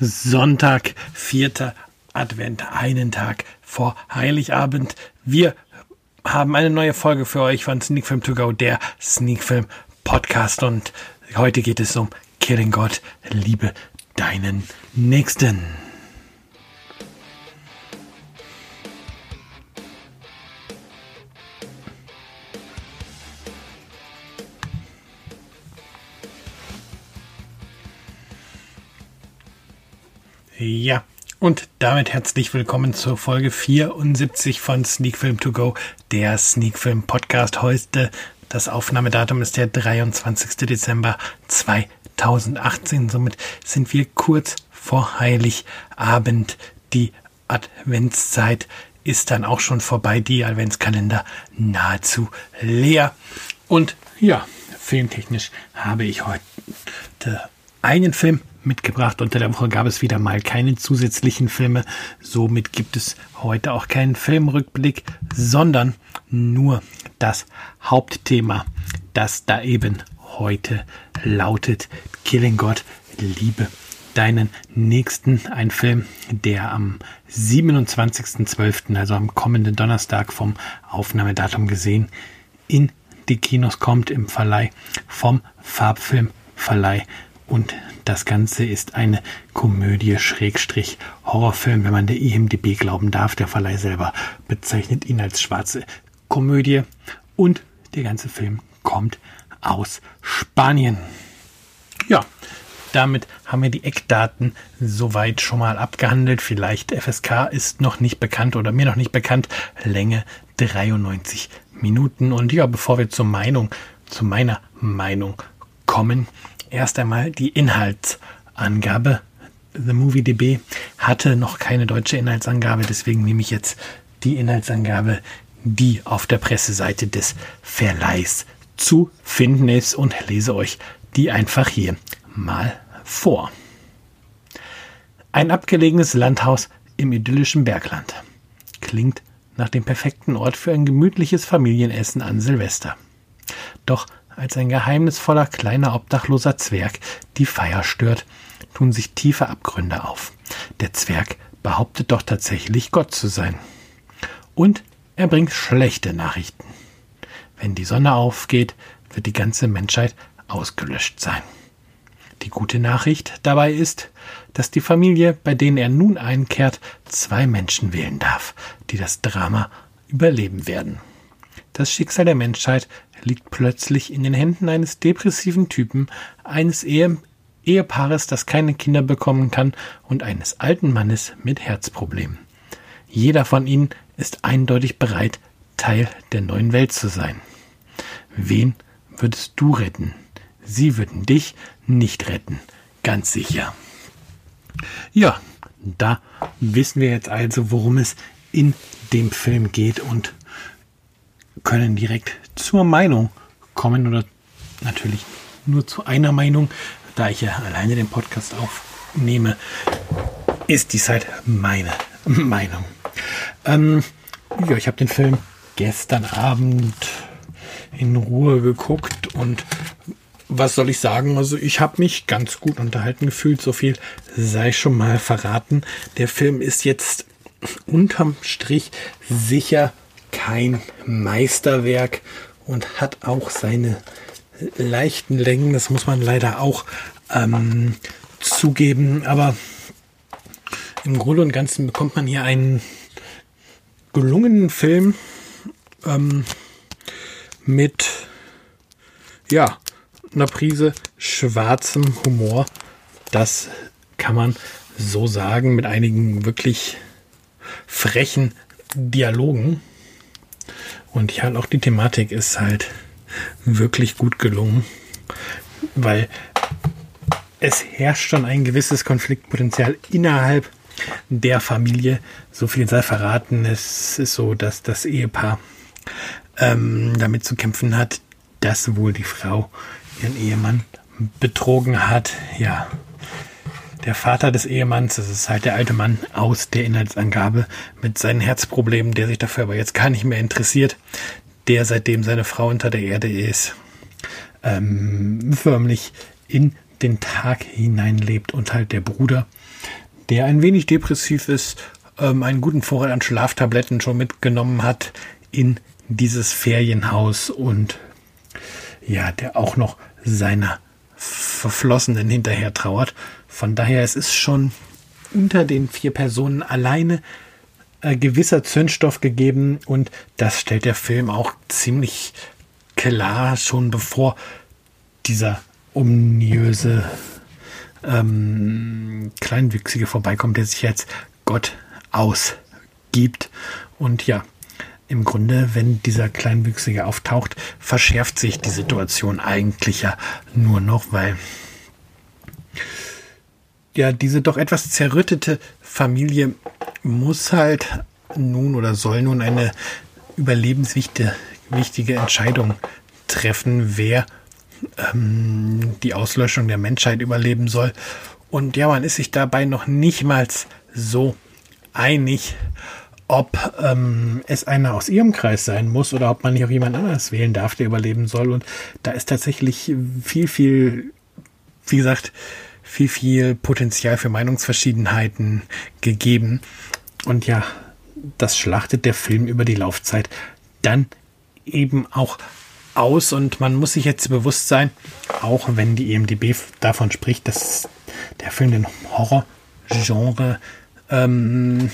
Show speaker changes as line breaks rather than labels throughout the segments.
Sonntag, vierter Advent, einen Tag vor Heiligabend. Wir haben eine neue Folge für euch von Sneak Film To Go, der Sneak Film Podcast. Und heute geht es um Killing God, liebe deinen Nächsten. Ja, und damit herzlich willkommen zur Folge 74 von Sneak Film To Go, der Sneak Film Podcast. Heute das Aufnahmedatum ist der 23. Dezember 2018. Somit sind wir kurz vor Heiligabend. Die Adventszeit ist dann auch schon vorbei. Die Adventskalender nahezu leer. Und ja, filmtechnisch habe ich heute einen Film mitgebracht. Unter der Woche gab es wieder mal keine zusätzlichen Filme. Somit gibt es heute auch keinen Filmrückblick, sondern nur das Hauptthema, das da eben heute lautet Killing God, Liebe deinen nächsten. Ein Film, der am 27.12., also am kommenden Donnerstag vom Aufnahmedatum gesehen, in die Kinos kommt im Verleih vom Farbfilmverleih und das Ganze ist eine Komödie Schrägstrich Horrorfilm, wenn man der IMDB glauben darf. Der Verleih selber bezeichnet ihn als schwarze Komödie. Und der ganze Film kommt aus Spanien. Ja, damit haben wir die Eckdaten soweit schon mal abgehandelt. Vielleicht FSK ist noch nicht bekannt oder mir noch nicht bekannt. Länge 93 Minuten. Und ja, bevor wir zur Meinung, zu meiner Meinung kommen, erst einmal die Inhaltsangabe. The Movie DB hatte noch keine deutsche Inhaltsangabe, deswegen nehme ich jetzt die Inhaltsangabe, die auf der Presseseite des Verleihs zu finden ist und lese euch die einfach hier mal vor. Ein abgelegenes Landhaus im idyllischen Bergland. Klingt nach dem perfekten Ort für ein gemütliches Familienessen an Silvester. Doch als ein geheimnisvoller kleiner obdachloser Zwerg die Feier stört, tun sich tiefe Abgründe auf. Der Zwerg behauptet doch tatsächlich Gott zu sein. Und er bringt schlechte Nachrichten. Wenn die Sonne aufgeht, wird die ganze Menschheit ausgelöscht sein. Die gute Nachricht dabei ist, dass die Familie, bei denen er nun einkehrt, zwei Menschen wählen darf, die das Drama überleben werden. Das Schicksal der Menschheit liegt plötzlich in den Händen eines depressiven Typen, eines Ehe Ehepaares, das keine Kinder bekommen kann und eines alten Mannes mit Herzproblemen. Jeder von ihnen ist eindeutig bereit, Teil der neuen Welt zu sein. Wen würdest du retten? Sie würden dich nicht retten, ganz sicher. Ja, da wissen wir jetzt also, worum es in dem Film geht und können direkt zur Meinung kommen oder natürlich nur zu einer Meinung, da ich ja alleine den Podcast aufnehme, ist dies halt meine Meinung. Ähm, ja, ich habe den Film gestern Abend in Ruhe geguckt und was soll ich sagen? Also ich habe mich ganz gut unterhalten gefühlt. So viel sei schon mal verraten. Der Film ist jetzt unterm Strich sicher kein Meisterwerk und hat auch seine leichten Längen. Das muss man leider auch ähm, zugeben. Aber im Grunde und Ganzen bekommt man hier einen gelungenen Film ähm, mit ja einer Prise schwarzem Humor. Das kann man so sagen mit einigen wirklich frechen Dialogen. Und ja, auch die Thematik ist halt wirklich gut gelungen, weil es herrscht schon ein gewisses Konfliktpotenzial innerhalb der Familie. So viel sei verraten. Es ist so, dass das Ehepaar ähm, damit zu kämpfen hat, dass wohl die Frau ihren Ehemann betrogen hat. Ja, der Vater des Ehemanns, das ist halt der alte Mann aus der Inhaltsangabe mit seinen Herzproblemen, der sich dafür aber jetzt gar nicht mehr interessiert, der seitdem seine Frau unter der Erde ist, ähm, förmlich in den Tag hineinlebt und halt der Bruder, der ein wenig depressiv ist, ähm, einen guten Vorrat an Schlaftabletten schon mitgenommen hat in dieses Ferienhaus und ja, der auch noch seiner Verflossenen hinterher trauert. Von daher, es ist schon unter den vier Personen alleine äh, gewisser Zündstoff gegeben und das stellt der Film auch ziemlich klar schon bevor dieser ominöse ähm, Kleinwüchsige vorbeikommt, der sich als Gott ausgibt. Und ja, im Grunde, wenn dieser Kleinwüchsige auftaucht, verschärft sich die Situation eigentlich ja nur noch, weil ja diese doch etwas zerrüttete Familie muss halt nun oder soll nun eine überlebenswichtige wichtige Entscheidung treffen, wer ähm, die Auslöschung der Menschheit überleben soll. Und ja, man ist sich dabei noch nicht mal so einig, ob ähm, es einer aus ihrem Kreis sein muss oder ob man nicht auch jemand anderes wählen darf, der überleben soll. Und da ist tatsächlich viel, viel, wie gesagt, viel, viel Potenzial für Meinungsverschiedenheiten gegeben. Und ja, das schlachtet der Film über die Laufzeit dann eben auch aus und man muss sich jetzt bewusst sein, auch wenn die EMDB davon spricht, dass der Film den Horrorgenre, ähm,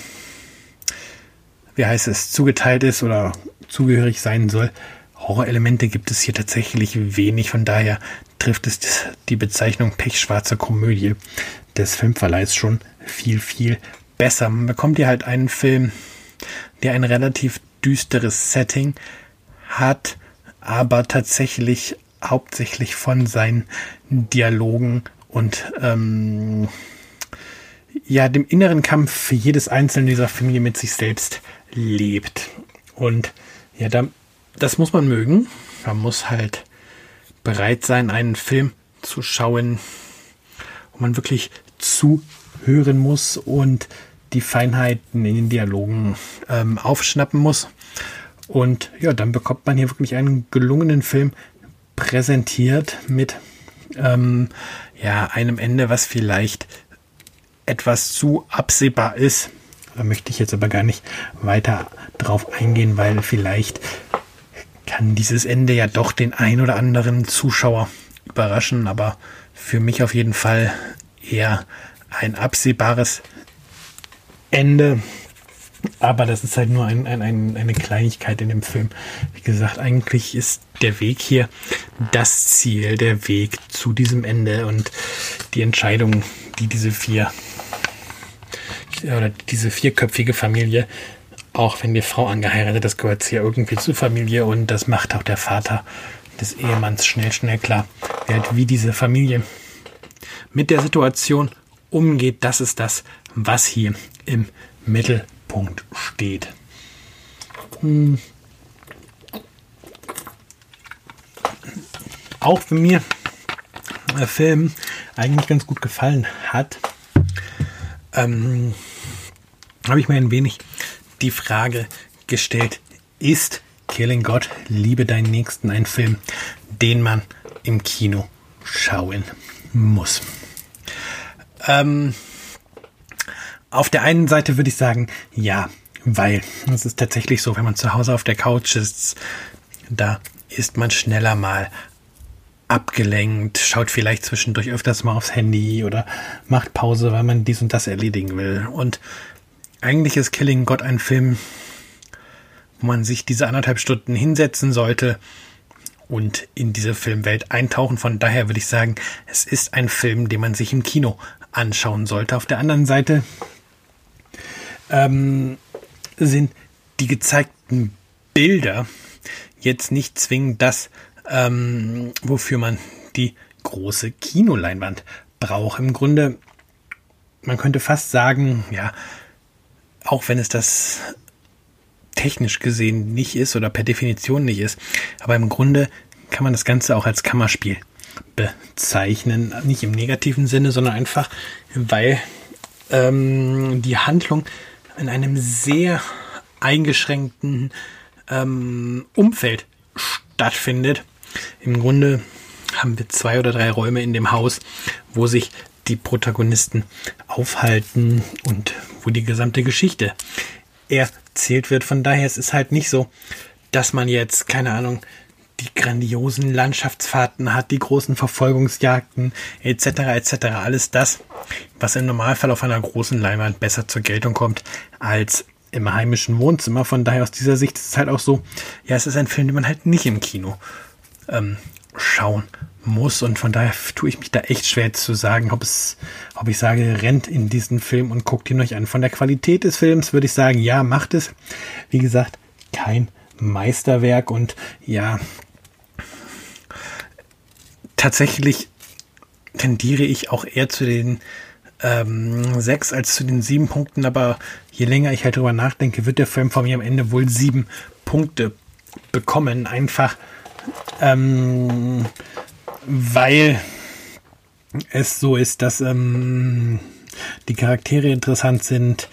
wie heißt es, zugeteilt ist oder zugehörig sein soll. Horrorelemente gibt es hier tatsächlich wenig, von daher trifft es die Bezeichnung pechschwarze Komödie des Filmverleihs schon viel, viel besser. Man bekommt hier halt einen Film, der ein relativ düsteres Setting hat, aber tatsächlich hauptsächlich von seinen Dialogen und ähm, ja, dem inneren Kampf für jedes einzelne dieser Familie mit sich selbst lebt. Und ja, da, das muss man mögen. Man muss halt bereit sein, einen Film zu schauen, wo man wirklich zuhören muss und die Feinheiten in den Dialogen ähm, aufschnappen muss. Und ja, dann bekommt man hier wirklich einen gelungenen Film präsentiert mit ähm, ja, einem Ende, was vielleicht etwas zu absehbar ist. Da möchte ich jetzt aber gar nicht weiter drauf eingehen, weil vielleicht kann dieses Ende ja doch den ein oder anderen Zuschauer überraschen, aber für mich auf jeden Fall eher ein absehbares Ende. Aber das ist halt nur ein, ein, ein, eine Kleinigkeit in dem Film. Wie gesagt, eigentlich ist der Weg hier das Ziel, der Weg zu diesem Ende und die Entscheidung, die diese vier oder diese vierköpfige Familie, auch wenn die Frau angeheiratet ist, gehört sie ja irgendwie zur Familie und das macht auch der Vater des Ehemanns schnell, schnell klar. Halt wie diese Familie mit der Situation umgeht, das ist das, was hier im Mittelpunkt Mittelpunkt steht. Hm. Auch wenn mir der Film eigentlich ganz gut gefallen hat, ähm, habe ich mir ein wenig die Frage gestellt, ist Killing God, Liebe deinen Nächsten ein Film, den man im Kino schauen muss? Ähm, auf der einen Seite würde ich sagen, ja, weil es ist tatsächlich so, wenn man zu Hause auf der Couch ist, da ist man schneller mal abgelenkt, schaut vielleicht zwischendurch öfters mal aufs Handy oder macht Pause, weil man dies und das erledigen will. Und eigentlich ist Killing God ein Film, wo man sich diese anderthalb Stunden hinsetzen sollte und in diese Filmwelt eintauchen. Von daher würde ich sagen, es ist ein Film, den man sich im Kino anschauen sollte. Auf der anderen Seite ähm, sind die gezeigten Bilder jetzt nicht zwingend das, ähm, wofür man die große Kinoleinwand braucht. Im Grunde, man könnte fast sagen, ja, auch wenn es das technisch gesehen nicht ist oder per Definition nicht ist, aber im Grunde kann man das Ganze auch als Kammerspiel bezeichnen. Nicht im negativen Sinne, sondern einfach, weil ähm, die Handlung in einem sehr eingeschränkten ähm, Umfeld stattfindet. Im Grunde haben wir zwei oder drei Räume in dem Haus, wo sich die Protagonisten aufhalten und wo die gesamte Geschichte erzählt wird. Von daher es ist es halt nicht so, dass man jetzt, keine Ahnung, die grandiosen Landschaftsfahrten hat, die großen Verfolgungsjagden etc. etc. Alles das, was im Normalfall auf einer großen Leinwand besser zur Geltung kommt als im heimischen Wohnzimmer. Von daher aus dieser Sicht ist es halt auch so, ja, es ist ein Film, den man halt nicht im Kino ähm, schauen muss. Und von daher tue ich mich da echt schwer zu sagen, ob es, ob ich sage, rennt in diesen Film und guckt ihn euch an. Von der Qualität des Films würde ich sagen, ja, macht es. Wie gesagt, kein Meisterwerk und ja, tatsächlich tendiere ich auch eher zu den ähm, sechs als zu den sieben Punkten, aber je länger ich halt drüber nachdenke, wird der Film von mir am Ende wohl sieben Punkte bekommen. Einfach ähm, weil es so ist, dass ähm, die Charaktere interessant sind,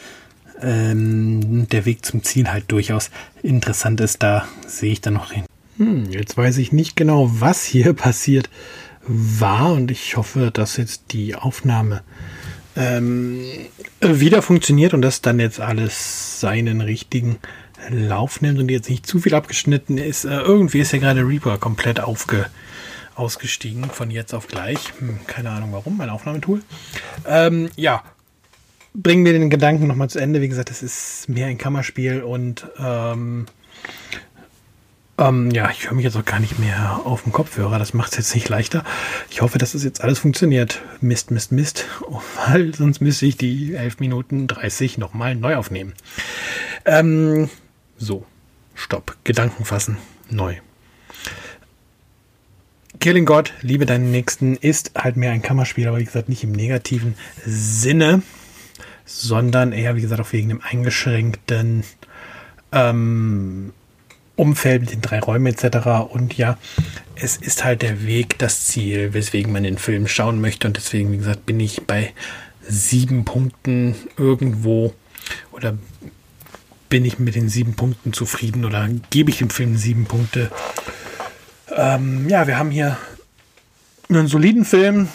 ähm, der Weg zum Ziel halt durchaus interessant ist. Da sehe ich dann noch hin. Hm, jetzt weiß ich nicht genau, was hier passiert war und ich hoffe, dass jetzt die Aufnahme ähm, wieder funktioniert und dass dann jetzt alles seinen richtigen Lauf nimmt und jetzt nicht zu viel abgeschnitten ist. Äh, irgendwie ist ja gerade Reaper komplett aufge, ausgestiegen von jetzt auf gleich. Hm, keine Ahnung warum, mein Aufnahmetool. Ähm, ja, bringen wir den Gedanken nochmal zu Ende. Wie gesagt, es ist mehr ein Kammerspiel und ähm, ähm, ja, ich höre mich jetzt auch gar nicht mehr auf dem Kopfhörer. Das macht es jetzt nicht leichter. Ich hoffe, dass es das jetzt alles funktioniert. Mist, Mist, Mist. Oh, weil sonst müsste ich die 11 Minuten 30 nochmal neu aufnehmen. Ähm, so, stopp. Gedanken fassen. Neu. Killing God, liebe deinen Nächsten, ist halt mehr ein Kammerspiel, aber wie gesagt, nicht im negativen Sinne, sondern eher, wie gesagt, auch wegen dem eingeschränkten ähm, Umfeld mit den drei Räumen etc. Und ja, es ist halt der Weg das Ziel, weswegen man den Film schauen möchte. Und deswegen, wie gesagt, bin ich bei sieben Punkten irgendwo oder bin ich mit den sieben Punkten zufrieden oder gebe ich dem Film sieben Punkte. Ähm, ja, wir haben hier einen soliden Film.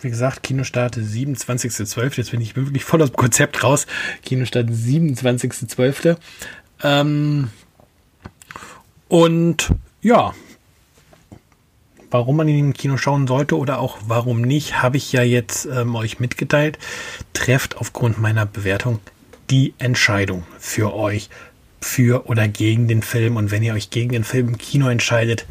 Wie gesagt, Kinostart 27.12. Jetzt bin ich wirklich voll aus dem Konzept raus. Kinostart 27.12. Ähm, und ja, warum man ihn im Kino schauen sollte oder auch warum nicht, habe ich ja jetzt ähm, euch mitgeteilt. Trefft aufgrund meiner Bewertung die Entscheidung für euch für oder gegen den Film. Und wenn ihr euch gegen den Film im Kino entscheidet,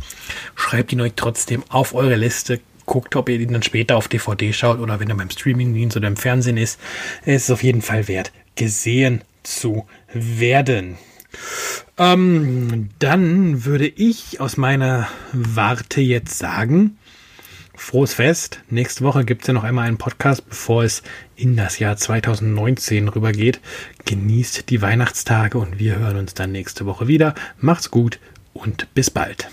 schreibt ihn euch trotzdem auf eure Liste. Guckt, ob ihr ihn dann später auf DVD schaut oder wenn er beim Streamingdienst oder im Fernsehen ist. Es ist auf jeden Fall wert, gesehen zu werden. Ähm, dann würde ich aus meiner Warte jetzt sagen, frohes Fest. Nächste Woche gibt es ja noch einmal einen Podcast, bevor es in das Jahr 2019 rübergeht. Genießt die Weihnachtstage und wir hören uns dann nächste Woche wieder. Macht's gut und bis bald.